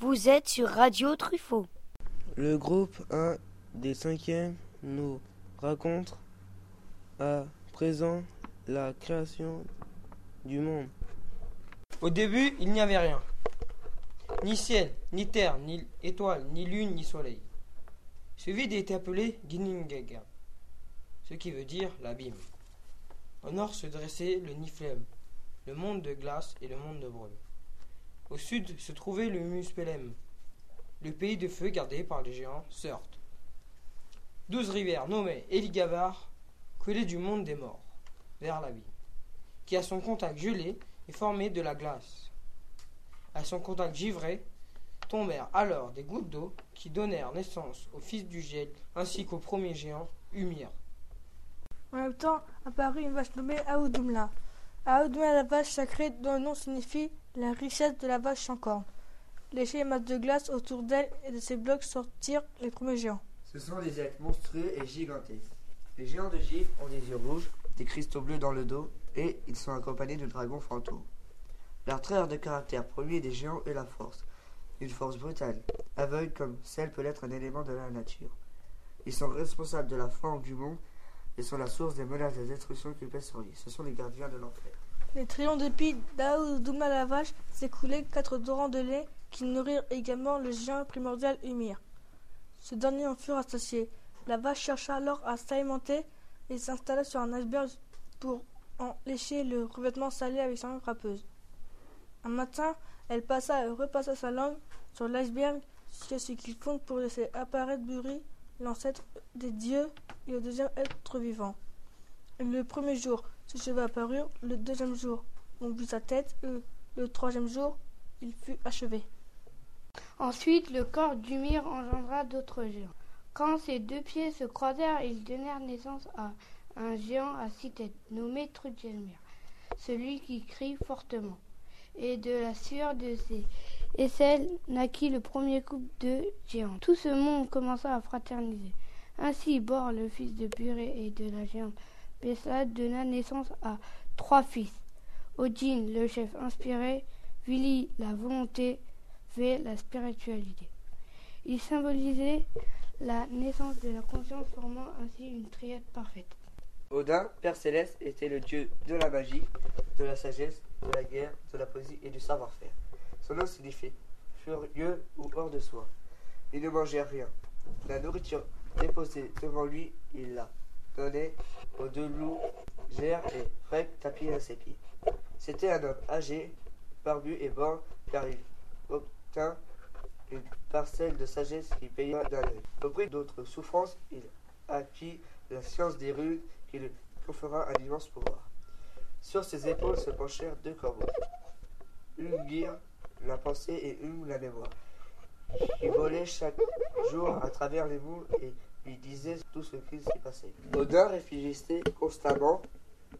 Vous êtes sur Radio Truffaut. Le groupe 1 des cinquièmes nous raconte à présent la création du monde. Au début, il n'y avait rien. Ni ciel, ni terre, ni étoile, ni lune, ni soleil. Ce vide était appelé Giningaga, ce qui veut dire l'abîme. Au nord se dressait le Niflheim, le monde de glace et le monde de brume. Au sud se trouvait le Muspelem, le pays de feu gardé par les géants Surt. Douze rivières nommées Eligavar coulaient du monde des morts vers la vie, qui à son contact gelé est formé de la glace. À son contact givré tombèrent alors des gouttes d'eau qui donnèrent naissance au fils du gel ainsi qu'au premier géant Umir. En même temps apparut une vache nommée Aoudoumla. Aoudoumla la vache sacrée dont le nom signifie la richesse de la vache sans cornes. Lécher les masses de glace autour d'elle et de ses blocs sortirent les premiers géants. Ce sont des êtres monstrueux et gigantesques. Les géants de givre ont des yeux rouges, des cristaux bleus dans le dos et ils sont accompagnés de dragons fantômes. Leur trait de caractère premier des géants est la force. Une force brutale, aveugle comme celle peut l'être un élément de la nature. Ils sont responsables de la forme du monde et sont la source des menaces de destruction qui pèsent sur lui. Ce sont les gardiens de l'enfer. Les triomphes de Pi d'Aoudouma la vache s'écoulaient quatre torrents de lait qui nourrirent également le géant primordial Humir. Ce dernier en fut rassasié. La vache chercha alors à s'alimenter et s'installa sur un iceberg pour en lécher le revêtement salé avec sa langue râpeuse. Un matin, elle passa et repassa sa langue sur l'iceberg jusqu'à ce qu'il fonde pour laisser apparaître Buri, l'ancêtre des dieux et le deuxième être vivant. Le premier jour, ses cheveux apparurent, le deuxième jour, on vit sa tête, et le troisième jour, il fut achevé. Ensuite, le corps d'Umir engendra d'autres géants. Quand ces deux pieds se croisèrent, ils donnèrent naissance à un géant à six têtes, nommé Trudgelmir, celui qui crie fortement. Et de la sueur de ses aisselles naquit le premier couple de géants. Tout ce monde commença à fraterniser. Ainsi, Bor, le fils de Buré et de la géante Bessa, donna naissance à trois fils. Odin, le chef inspiré, Vili, la volonté, V, la spiritualité. Il symbolisait la naissance de la conscience formant ainsi une triade parfaite. Odin, Père céleste, était le dieu de la magie, de la sagesse, de la guerre, de la poésie et du savoir-faire. Son nom signifie furieux ou hors de soi. Il ne mangeait rien. La nourriture déposée devant lui, il la donnait aux deux loups, Gère et Frek tapis à ses pieds. C'était un homme âgé, barbu et borgne, car il obtint une parcelle de sagesse qui paya d'un œil. Au prix d'autres souffrances, il acquit la science des runes qui lui conféra un immense pouvoir. Sur ses épaules se penchèrent deux corbeaux. Une guire la pensée et une la mémoire. Il volait chaque jour à travers les moules et lui disait tout ce qui s'y passait. Odin réfléchissait constamment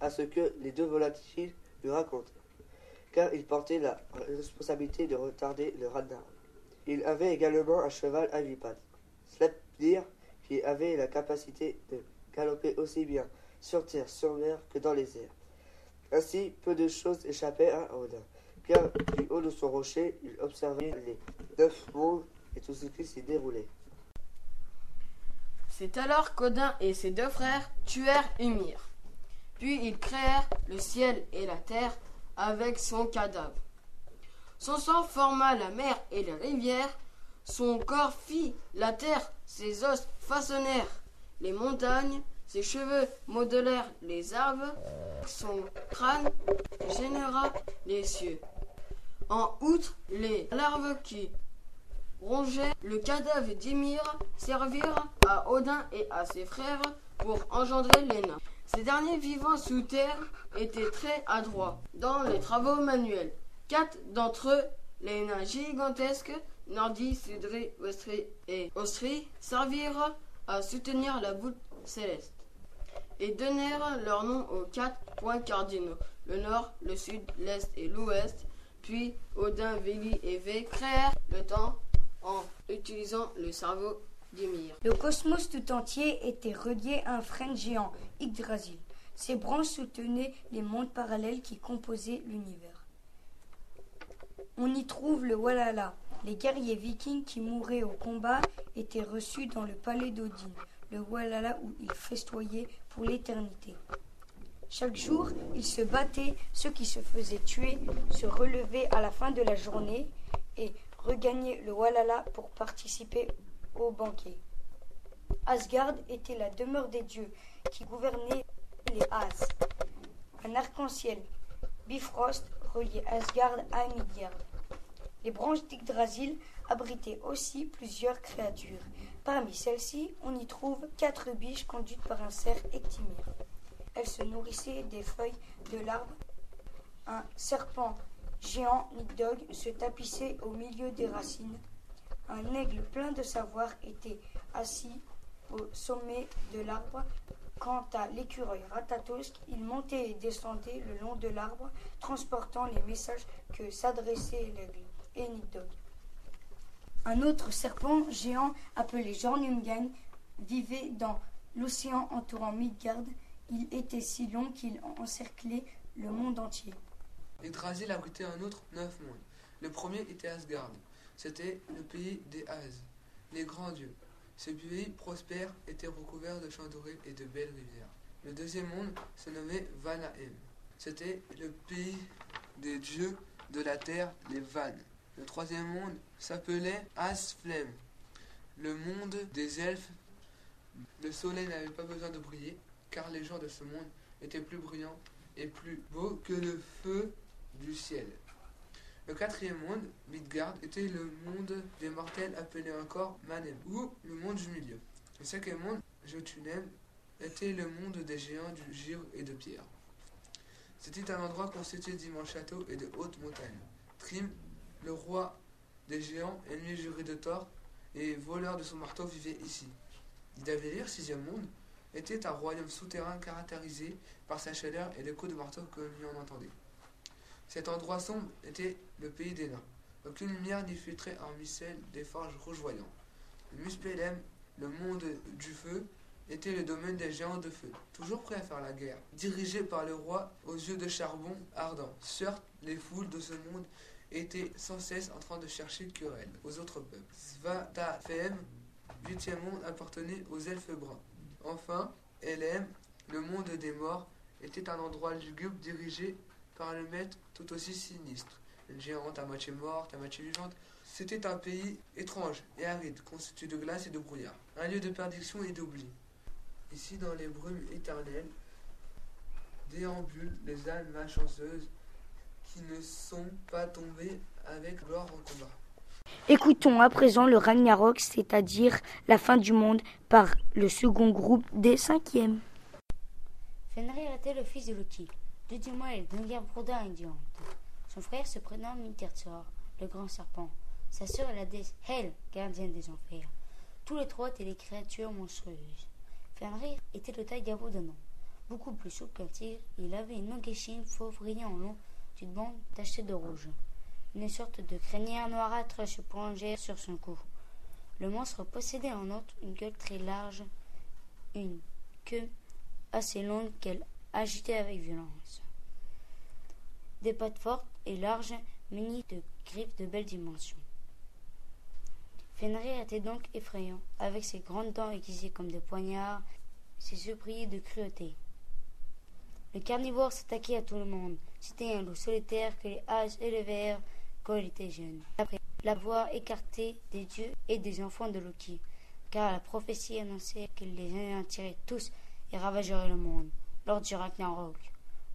à ce que les deux volatiles lui racontaient, car il portait la responsabilité de retarder le radar. Il avait également un cheval avipade, Sleipnir, qui avait la capacité de galoper aussi bien sur terre, sur mer que dans les airs. Ainsi, peu de choses échappaient à Odin, car du haut de son rocher, il observait les neuf mondes et tout ce qui s'y déroulait. C'est alors qu'Odin et ses deux frères tuèrent Ymir. Puis ils créèrent le ciel et la terre avec son cadavre. Son sang forma la mer et les rivières, son corps fit la terre, ses os façonnèrent les montagnes, ses cheveux modelèrent les arbres, son crâne généra les cieux. En outre, les larves qui rongeaient le cadavre d'Ymir servirent à Odin et à ses frères pour engendrer les nains. Ces derniers vivant sous terre étaient très adroits dans les travaux manuels. Quatre d'entre eux, les nains gigantesques, Nordi, Sudri, Westri et Ostri, servirent à soutenir la voûte céleste et donnèrent leur nom aux quatre points cardinaux, le nord, le sud, l'est et l'ouest. Puis Odin, Vili et V créèrent le temps en utilisant le cerveau d'Ymir. Le cosmos tout entier était relié à un frêne géant, Yggdrasil. Ses branches soutenaient les mondes parallèles qui composaient l'univers. On y trouve le Walhalla, Les guerriers vikings qui mouraient au combat étaient reçus dans le palais d'Odin, le Walhalla où ils festoyaient pour l'éternité. Chaque jour, ils se battaient, ceux qui se faisaient tuer se relevaient à la fin de la journée et regagnaient le Walhalla pour participer au banquet. Asgard était la demeure des dieux qui gouvernaient les As. Un arc-en-ciel, Bifrost, reliait Asgard à Midgard. Les branches d'Yggdrasil abritaient aussi plusieurs créatures. Parmi celles-ci, on y trouve quatre biches conduites par un cerf Ectimir. Elles se nourrissaient des feuilles de l'arbre. Un serpent géant, Nidog, se tapissait au milieu des racines. Un aigle plein de savoir était assis au sommet de l'arbre. Quant à l'écureuil Ratatosk, il montait et descendait le long de l'arbre, transportant les messages que s'adressait l'aigle et Nidog. Un autre serpent géant appelé Jornungang vivait dans l'océan entourant Midgard. Il était si long qu'il encerclait le monde entier. Yggdrasil abritait un autre neuf mondes. Le premier était Asgard. C'était le pays des As, les grands dieux. Ce pays prospère était recouvert de champs dorés et de belles rivières. Le deuxième monde se nommait Vanahem. C'était le pays des dieux de la terre, les Vannes. Le troisième monde s'appelait Asflem, le monde des elfes. Le soleil n'avait pas besoin de briller, car les gens de ce monde étaient plus brillants et plus beaux que le feu du ciel. Le quatrième monde, Midgard, était le monde des mortels appelé encore Manem, ou le monde du milieu. Le cinquième monde, Jotunheim, était le monde des géants du givre et de pierre. C'était un endroit constitué d'immenses châteaux et de hautes montagnes. Trim, le roi des géants, ennemi juré de Thor et voleur de son marteau, vivait ici. Nidavellir, sixième monde, était un royaume souterrain caractérisé par sa chaleur et les coups de marteau que l'on en entendait. Cet endroit sombre était le pays des nains. Aucune lumière n'y filtrait hormis celle des forges rougeoyantes. Le Muspelem, le monde du feu, était le domaine des géants de feu, toujours prêts à faire la guerre, dirigé par le roi aux yeux de charbon ardent. Certes, les foules de ce monde étaient sans cesse en train de chercher querelle aux autres peuples. Svatafem, huitième monde, appartenait aux elfes bruns. Enfin, Elem, le monde des morts, était un endroit lugubre dirigé par le maître tout aussi sinistre. Une géante à moitié morte, à moitié vivante. C'était un pays étrange et aride, constitué de glace et de brouillard. Un lieu de perdition et d'oubli. Ici, dans les brumes éternelles, déambulent les âmes malchanceuses qui ne sont pas tombées avec gloire en combat. Écoutons à présent le Ragnarok, c'est-à-dire la fin du monde, par le second groupe des cinquièmes. Fenrir était le fils de Loki. Deux diamants et d'une guerre broda indiante. Son frère se prénomme Mintertsor, le grand serpent. Sa sœur est la déesse Hel, gardienne des enfers. Tous les trois étaient des créatures monstrueuses. Fenrir était de taille d'abandonnant. Beaucoup plus souple qu'un tigre, il avait une longue échine fauve en long d'une bande tachée de rouge. Une sorte de crinière noirâtre se prolongeait sur son cou. Le monstre possédait en outre une gueule très large, une queue assez longue qu'elle agitait avec violence. Des pattes fortes et larges, munies de griffes de belle dimension. Fenrir était donc effrayant, avec ses grandes dents aiguisées comme des poignards, ses yeux brillaient de cruauté. Le carnivore s'attaquait à tout le monde. C'était un loup solitaire que les âges élevèrent quand il était jeune. Après l'avoir écarté des dieux et des enfants de Loki, car la prophétie annonçait qu'il les anéantirait tous et ravagerait le monde lors du Ragnarok.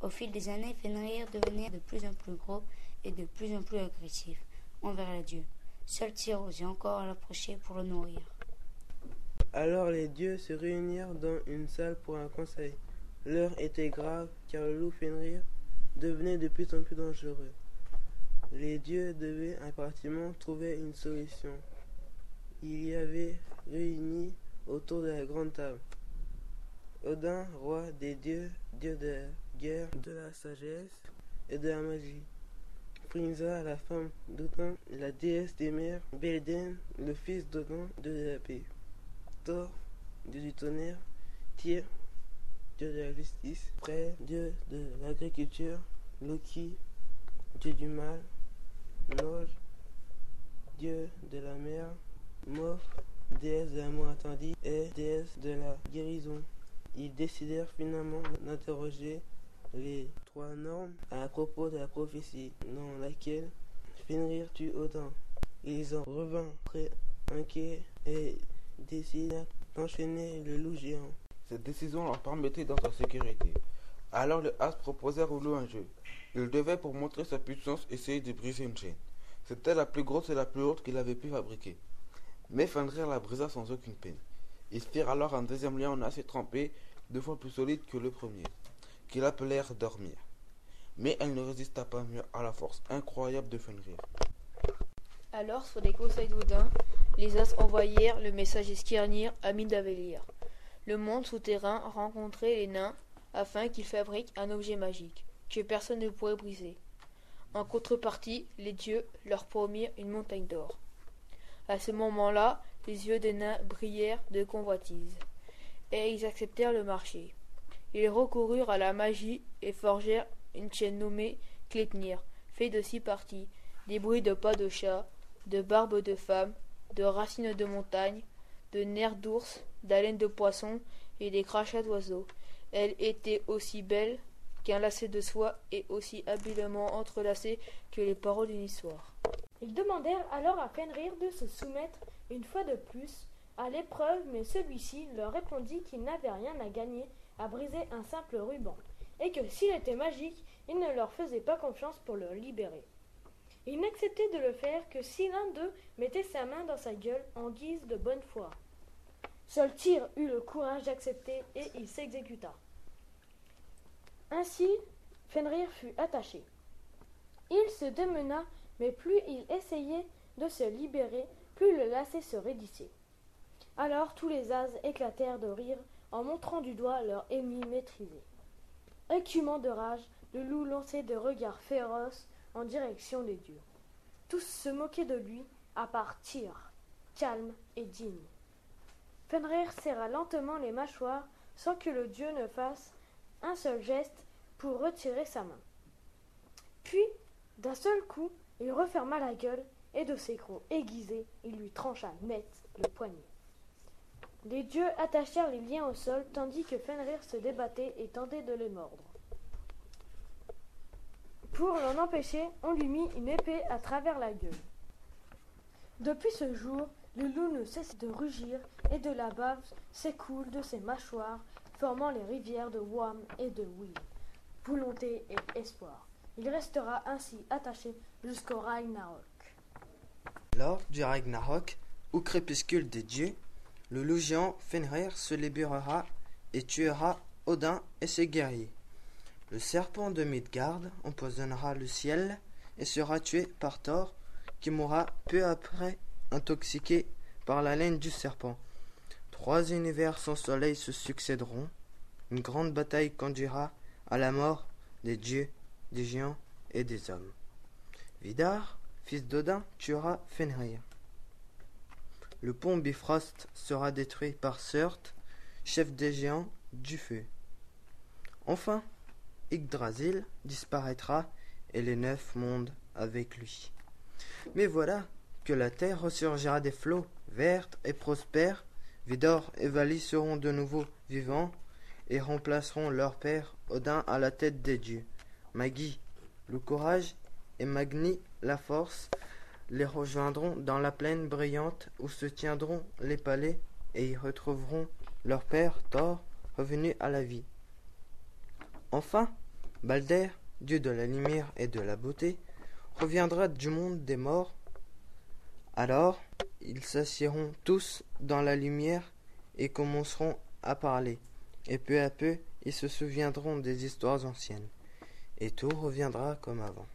Au fil des années, Fenrir devenait de plus en plus gros et de plus en plus agressif envers les dieux. Seul Tyr osait encore l'approcher pour le nourrir. Alors les dieux se réunirent dans une salle pour un conseil. L'heure était grave, car le loup Fenrir devenait de plus en plus dangereux. Les dieux devaient impérativement trouver une solution. Il y avait réunis autour de la grande table Odin, roi des dieux, dieu de la guerre, de la sagesse et de la magie. Frinza, la femme d'Odin, la déesse des mers, Belden, le fils d'Odin, dieu de la paix. Thor, dieu du tonnerre, Tyr, dieu de la justice, Frey, dieu de l'agriculture, Loki, dieu du mal, Nod, dieu de la mer, Moph, déesse de l'amour interdit, et déesse de la guérison. Ils décidèrent finalement d'interroger les trois normes à propos de la prophétie dans laquelle Fenrir tue Odin. Ils en revinrent très inquiets et décidèrent d'enchaîner le loup géant. Cette décision leur permettait d'être en sécurité. Alors les As proposèrent au loup un jeu. Il devait, pour montrer sa puissance, essayer de briser une chaîne. C'était la plus grosse et la plus haute qu'il avait pu fabriquer. Mais Fenrir la brisa sans aucune peine. Firent alors un deuxième lien en acier trempé, deux fois plus solide que le premier, qu'ils appelèrent Dormir. Mais elle ne résista pas mieux à la force incroyable de Fenrir. Alors, sur les conseils d'Odin, les As envoyèrent le messager Skirnir à Mindavelir, le monde souterrain, rencontrer les nains afin qu'ils fabriquent un objet magique que personne ne pourrait briser. En contrepartie, les dieux leur promirent une montagne d'or. À ce moment-là, les yeux des nains brillèrent de convoitise, et ils acceptèrent le marché. Ils recoururent à la magie et forgèrent une chaîne nommée Klepnir, faite de six parties, des bruits de pas de chat, de barbes de femme, de racines de montagne, de nerfs d'ours, d'haleines de poisson et des crachats d'oiseaux. Elle était aussi belle qu'un lacet de soie et aussi habilement entrelacée que les paroles d'une histoire. Ils demandèrent alors à Fenrir de se soumettre une fois de plus à l'épreuve, mais celui-ci leur répondit qu'il n'avait rien à gagner à briser un simple ruban, et que s'il était magique, il ne leur faisait pas confiance pour le libérer. Il n'acceptait de le faire que si l'un d'eux mettait sa main dans sa gueule en guise de bonne foi. Seul Tyr eut le courage d'accepter et il s'exécuta. Ainsi, Fenrir fut attaché. Il se démena, mais plus il essayait de se libérer, plus le lacet se raidissait. Alors tous les as éclatèrent de rire en montrant du doigt leur ennemi maîtrisé. Écumant de rage, le loup lançait des regards féroces en direction des dieux. Tous se moquaient de lui, à part Tyr, calme et digne. Fenrir serra lentement les mâchoires sans que le dieu ne fasse un seul geste pour retirer sa main. Puis, d'un seul coup, il referma la gueule et de ses crocs aiguisés, il lui trancha net le poignet. Les dieux attachèrent les liens au sol tandis que Fenrir se débattait et tentait de les mordre. Pour l'en empêcher, on lui mit une épée à travers la gueule. Depuis ce jour, le loup ne cesse de rugir et de la bave s'écoule de ses mâchoires, formant les rivières de Wam et de Will. Volonté et espoir. Il restera ainsi attaché jusqu'au Ragnarok. Lors du Ragnarok, au crépuscule des dieux, le loup géant Fenrir se libérera et tuera Odin et ses guerriers. Le serpent de Midgard empoisonnera le ciel et sera tué par Thor, qui mourra peu après intoxiqué par la laine du serpent. Trois univers sans soleil se succéderont. Une grande bataille conduira à la mort des dieux, des géants et des hommes. Vidar, fils d'Odin, tuera Fenrir. Le pont Bifrost sera détruit par Surt, chef des géants du feu. Enfin, Yggdrasil disparaîtra et les neuf mondes avec lui. Mais voilà que la terre ressurgira des flots, verte et prospère. Vidor et Vali seront de nouveau vivants et remplaceront leur père Odin à la tête des dieux. Magi, le courage, et Magni, la force, les rejoindront dans la plaine brillante où se tiendront les palais et y retrouveront leur père Thor revenu à la vie. Enfin, Balder, dieu de la lumière et de la beauté, reviendra du monde des morts. Alors, ils s'assieront tous dans la lumière et commenceront à parler, et peu à peu ils se souviendront des histoires anciennes, et tout reviendra comme avant.